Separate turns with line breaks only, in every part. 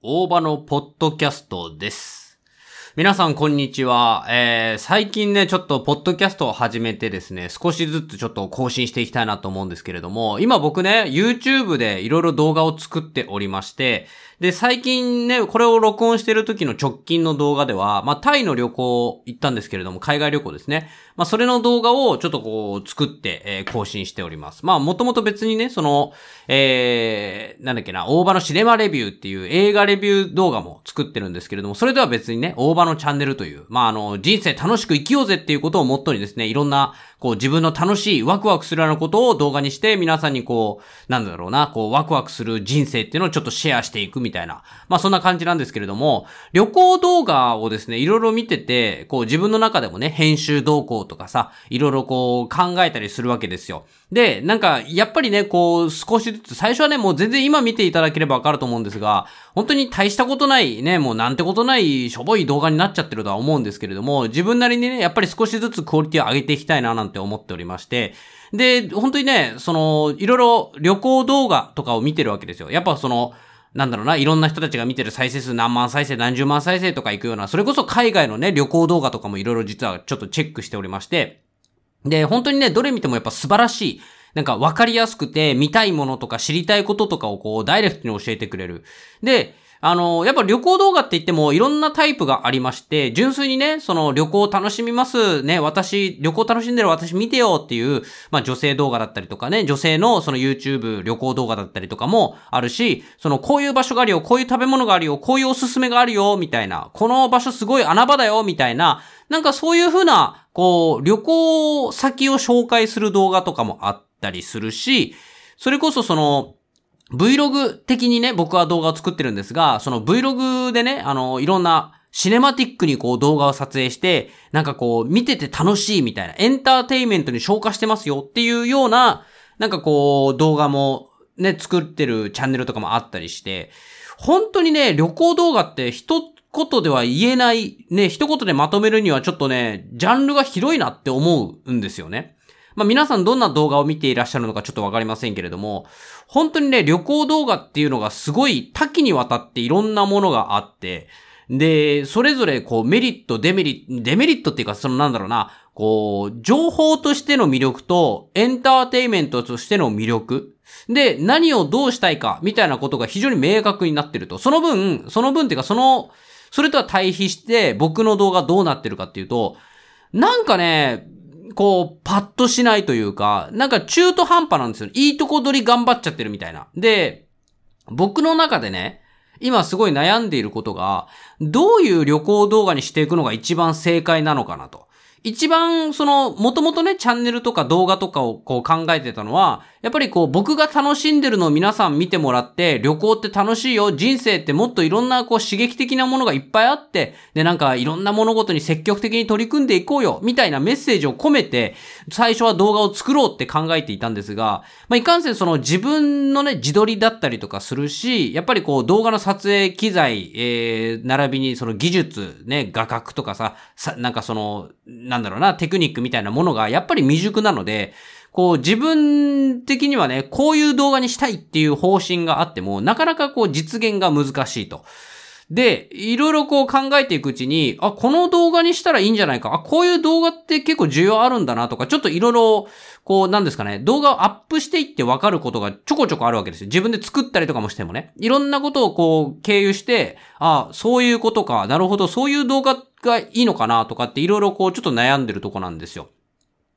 大場のポッドキャストです。皆さん、こんにちは。えー、最近ね、ちょっと、ポッドキャストを始めてですね、少しずつちょっと更新していきたいなと思うんですけれども、今僕ね、YouTube でいろいろ動画を作っておりまして、で、最近ね、これを録音してる時の直近の動画では、まあ、タイの旅行行ったんですけれども、海外旅行ですね。まあ、それの動画をちょっとこう、作って、えー更新しております。まあ、もともと別にね、その、えー、なんだっけな、大場のシネマレビューっていう映画レビュー動画も作ってるんですけれども、それでは別にね、大場ののチャンネルという、まあ、あの、人生楽しく生きようぜっていうことをモットーにですね、いろんな、こう、自分の楽しい、ワクワクするようなことを動画にして、皆さんにこう、なんだろうな、こう、ワクワクする人生っていうのをちょっとシェアしていくみたいな、まあ、そんな感じなんですけれども、旅行動画をですね、いろいろ見てて、こう、自分の中でもね、編集動向とかさ、いろいろこう、考えたりするわけですよ。で、なんか、やっぱりね、こう、少しずつ、最初はね、もう全然今見ていただければわかると思うんですが、本当に大したことないね、もうなんてことない、しょぼい動画になっちゃってるとは思うんですけれども、自分なりにね、やっぱり少しずつクオリティを上げていきたいななんて思っておりまして、で、本当にね、その、いろいろ旅行動画とかを見てるわけですよ。やっぱその、なんだろうな、いろんな人たちが見てる再生数何万再生、何十万再生とかいくような、それこそ海外のね、旅行動画とかもいろいろ実はちょっとチェックしておりまして、で、本当にね、どれ見てもやっぱ素晴らしい。なんか分かりやすくて、見たいものとか知りたいこととかをこう、ダイレクトに教えてくれる。で、あの、やっぱ旅行動画って言ってもいろんなタイプがありまして、純粋にね、その旅行を楽しみます、ね、私、旅行楽しんでる私見てよっていう、まあ女性動画だったりとかね、女性のその YouTube 旅行動画だったりとかもあるし、そのこういう場所があるよ、こういう食べ物があるよ、こういうおすすめがあるよ、みたいな、この場所すごい穴場だよ、みたいな、なんかそういう風な、こう、旅行先を紹介する動画とかもあったりするし、それこそその、Vlog 的にね、僕は動画を作ってるんですが、その Vlog でね、あの、いろんなシネマティックにこう動画を撮影して、なんかこう見てて楽しいみたいな、エンターテイメントに消化してますよっていうような、なんかこう動画もね、作ってるチャンネルとかもあったりして、本当にね、旅行動画って一言では言えない、ね、一言でまとめるにはちょっとね、ジャンルが広いなって思うんですよね。まあ皆さんどんな動画を見ていらっしゃるのかちょっとわかりませんけれども、本当にね、旅行動画っていうのがすごい多岐にわたっていろんなものがあって、で、それぞれこうメリット、デメリット、デメリットっていうかそのなんだろうな、こう、情報としての魅力とエンターテイメントとしての魅力。で、何をどうしたいかみたいなことが非常に明確になってると。その分、その分っていうかその、それとは対比して僕の動画どうなってるかっていうと、なんかね、こう、パッとしないというか、なんか中途半端なんですよ。いいとこ取り頑張っちゃってるみたいな。で、僕の中でね、今すごい悩んでいることが、どういう旅行動画にしていくのが一番正解なのかなと。一番、その、もともとね、チャンネルとか動画とかをこう考えてたのは、やっぱりこう、僕が楽しんでるのを皆さん見てもらって、旅行って楽しいよ、人生ってもっといろんなこう、刺激的なものがいっぱいあって、で、なんかいろんな物事に積極的に取り組んでいこうよ、みたいなメッセージを込めて、最初は動画を作ろうって考えていたんですが、まあ、いかんせんその自分のね、自撮りだったりとかするし、やっぱりこう、動画の撮影機材、えー、並びにその技術、ね、画角とかさ、さ、なんかその、なんだろうな、テクニックみたいなものがやっぱり未熟なので、こう自分的にはね、こういう動画にしたいっていう方針があっても、なかなかこう実現が難しいと。で、いろいろこう考えていくうちに、あ、この動画にしたらいいんじゃないか。あ、こういう動画って結構需要あるんだなとか、ちょっといろいろ、こう、なんですかね、動画をアップしていって分かることがちょこちょこあるわけですよ。自分で作ったりとかもしてもね。いろんなことをこう、経由して、あ、そういうことか。なるほど、そういう動画がいいのかなとかっていろいろこう、ちょっと悩んでるとこなんですよ。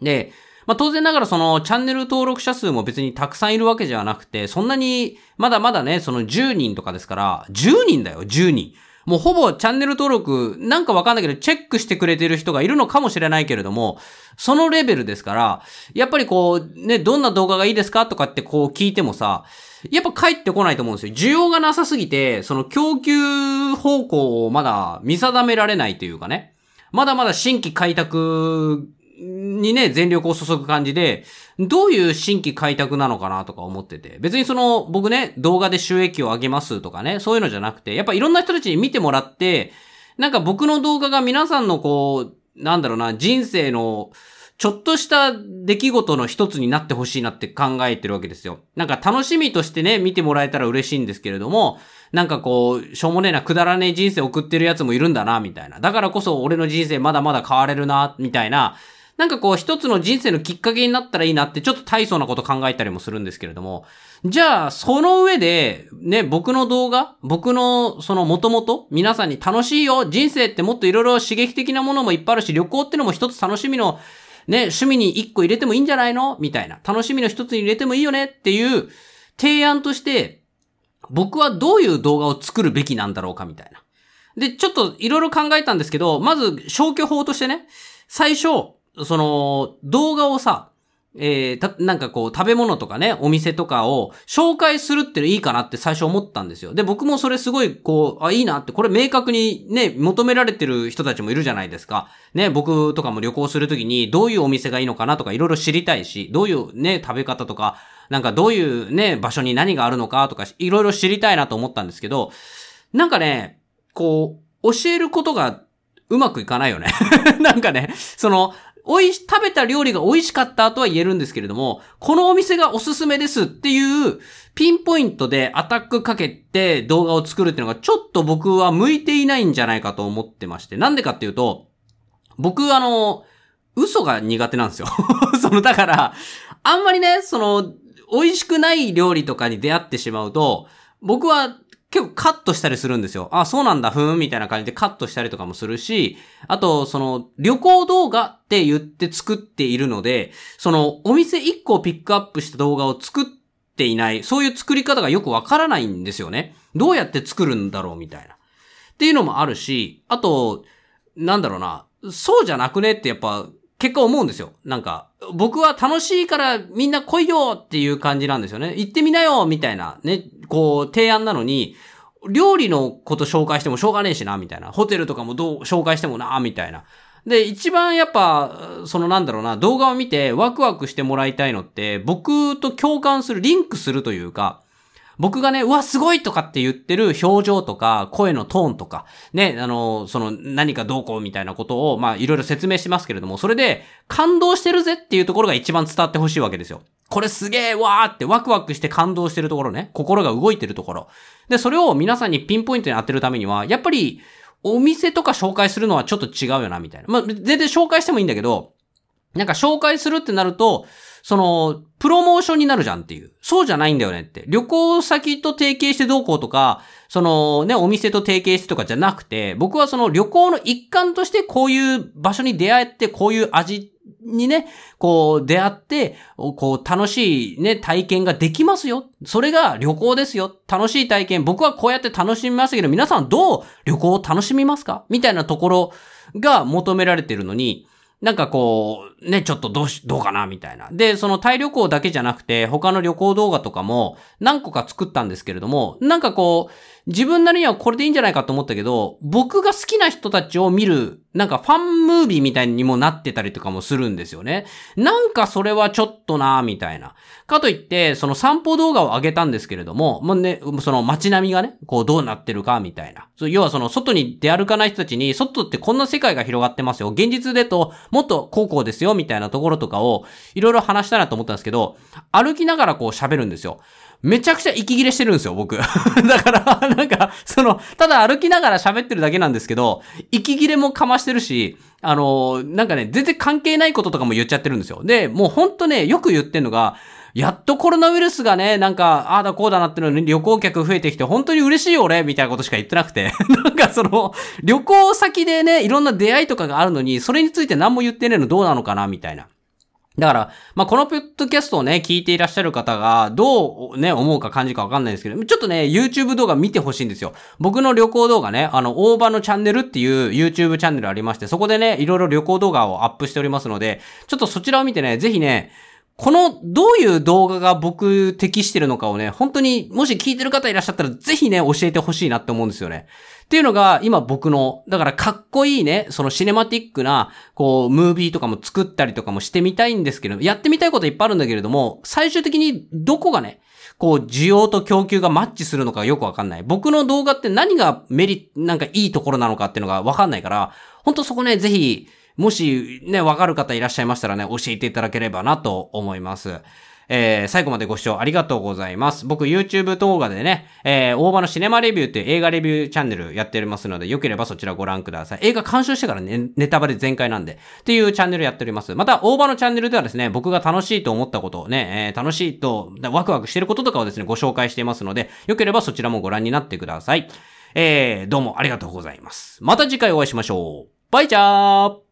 で、まあ、当然ながらそのチャンネル登録者数も別にたくさんいるわけじゃなくて、そんなに、まだまだね、その10人とかですから、10人だよ、10人。もうほぼチャンネル登録、なんかわかんないけど、チェックしてくれてる人がいるのかもしれないけれども、そのレベルですから、やっぱりこう、ね、どんな動画がいいですかとかってこう聞いてもさ、やっぱ返ってこないと思うんですよ。需要がなさすぎて、その供給方向をまだ見定められないというかね。まだまだ新規開拓にね、全力を注ぐ感じで、どういう新規開拓なのかなとか思ってて。別にその、僕ね、動画で収益を上げますとかね、そういうのじゃなくて、やっぱいろんな人たちに見てもらって、なんか僕の動画が皆さんのこう、なんだろうな、人生の、ちょっとした出来事の一つになってほしいなって考えてるわけですよ。なんか楽しみとしてね、見てもらえたら嬉しいんですけれども、なんかこう、しょうもねえな、くだらねえ人生送ってるやつもいるんだな、みたいな。だからこそ俺の人生まだまだ変われるな、みたいな。なんかこう、一つの人生のきっかけになったらいいなって、ちょっと大層なこと考えたりもするんですけれども、じゃあ、その上で、ね、僕の動画、僕の、その、もともと、皆さんに楽しいよ、人生ってもっといろいろ刺激的なものもいっぱいあるし、旅行ってのも一つ楽しみの、ね、趣味に一個入れてもいいんじゃないの？みたいな。楽しみの一つに入れてもいいよねっていう提案として、僕はどういう動画を作るべきなんだろうかみたいな。で、ちょっといろいろ考えたんですけど、まず消去法としてね、最初、その、動画をさ、えー、た、なんかこう、食べ物とかね、お店とかを紹介するっていいかなって最初思ったんですよ。で、僕もそれすごい、こう、あ、いいなって、これ明確にね、求められてる人たちもいるじゃないですか。ね、僕とかも旅行するときに、どういうお店がいいのかなとかいろいろ知りたいし、どういうね、食べ方とか、なんかどういうね、場所に何があるのかとか、いろいろ知りたいなと思ったんですけど、なんかね、こう、教えることがうまくいかないよね。なんかね、その、おいし、食べた料理が美味しかったとは言えるんですけれども、このお店がおすすめですっていうピンポイントでアタックかけて動画を作るっていうのがちょっと僕は向いていないんじゃないかと思ってまして。なんでかっていうと、僕あの、嘘が苦手なんですよ。その、だから、あんまりね、その、美味しくない料理とかに出会ってしまうと、僕は結構カットしたりするんですよ。あ、そうなんだ、ふーん、みたいな感じでカットしたりとかもするし、あと、その、旅行動画って言って作っているので、その、お店1個をピックアップした動画を作っていない、そういう作り方がよくわからないんですよね。どうやって作るんだろう、みたいな。っていうのもあるし、あと、なんだろうな、そうじゃなくねってやっぱ、結果思うんですよ。なんか、僕は楽しいからみんな来いよっていう感じなんですよね。行ってみなよみたいな、ね、こう、提案なのに、料理のこと紹介してもしょうがねえしな、みたいな。ホテルとかもどう紹介してもな、みたいな。で、一番やっぱ、そのなんだろうな、動画を見てワクワクしてもらいたいのって、僕と共感する、リンクするというか、僕がね、うわ、すごいとかって言ってる表情とか、声のトーンとか、ね、あの、その何かどうこうみたいなことを、まあ、いろいろ説明しますけれども、それで、感動してるぜっていうところが一番伝わってほしいわけですよ。これすげえわーってワクワクして感動してるところね。心が動いてるところ。で、それを皆さんにピンポイントに当てるためには、やっぱり、お店とか紹介するのはちょっと違うよな、みたいな。まあ、全然紹介してもいいんだけど、なんか紹介するってなると、その、プロモーションになるじゃんっていう。そうじゃないんだよねって。旅行先と提携してどうこうとか、そのね、お店と提携してとかじゃなくて、僕はその旅行の一環としてこういう場所に出会えて、こういう味にね、こう出会って、こう楽しいね、体験ができますよ。それが旅行ですよ。楽しい体験。僕はこうやって楽しみますけど、皆さんどう旅行を楽しみますか？みたいなところが求められてるのに、なんかこう、ね、ちょっとどうし、どうかなみたいな。で、そのタイ旅行だけじゃなくて、他の旅行動画とかも何個か作ったんですけれども、なんかこう、自分なりにはこれでいいんじゃないかと思ったけど、僕が好きな人たちを見る、なんかファンムービーみたいにもなってたりとかもするんですよね。なんかそれはちょっとなみたいな。かといって、その散歩動画を上げたんですけれども、もうね、その街並みがね、こうどうなってるかみたいな。要はその外に出歩かない人たちに、外ってこんな世界が広がってますよ。現実でと、もっと高校ですよ、みたいなところとかを、いろいろ話したいなと思ったんですけど、歩きながらこう喋るんですよ。めちゃくちゃ息切れしてるんですよ、僕。だから、なんか、その、ただ歩きながら喋ってるだけなんですけど、息切れもかましてるし、あの、なんかね、全然関係ないこととかも言っちゃってるんですよ。で、もうほんとね、よく言ってんのが、やっとコロナウイルスがね、なんか、ああだこうだなってのに旅行客増えてきて、本当に嬉しいよ俺、みたいなことしか言ってなくて。なんかその、旅行先でね、いろんな出会いとかがあるのに、それについて何も言ってねえのどうなのかな、みたいな。だから、まあ、このポッドキャストをね、聞いていらっしゃる方が、どうね、思うか感じかわかんないんですけど、ちょっとね、YouTube 動画見てほしいんですよ。僕の旅行動画ね、あの、大場のチャンネルっていう YouTube チャンネルありまして、そこでね、いろいろ旅行動画をアップしておりますので、ちょっとそちらを見てね、ぜひね、この、どういう動画が僕適してるのかをね、本当に、もし聞いてる方いらっしゃったら、ぜひね、教えてほしいなって思うんですよね。っていうのが、今僕の、だからかっこいいね、そのシネマティックな、こう、ムービーとかも作ったりとかもしてみたいんですけど、やってみたいこといっぱいあるんだけれども、最終的にどこがね、こう、需要と供給がマッチするのかよくわかんない。僕の動画って何がメリ、なんかいいところなのかっていうのがわかんないから、ほんとそこね、ぜひ、もしね、わかる方いらっしゃいましたらね、教えていただければなと思います。えー、最後までご視聴ありがとうございます。僕 YouTube 動画でね、えー、大場のシネマレビューっていう映画レビューチャンネルやっておりますので、よければそちらご覧ください。映画監修してからね、ネタバレ全開なんで、っていうチャンネルやっております。また、大場のチャンネルではですね、僕が楽しいと思ったことをね、えー、楽しいと、ワクワクしてることとかをですね、ご紹介していますので、よければそちらもご覧になってください。えー、どうもありがとうございます。また次回お会いしましょう。バイチャー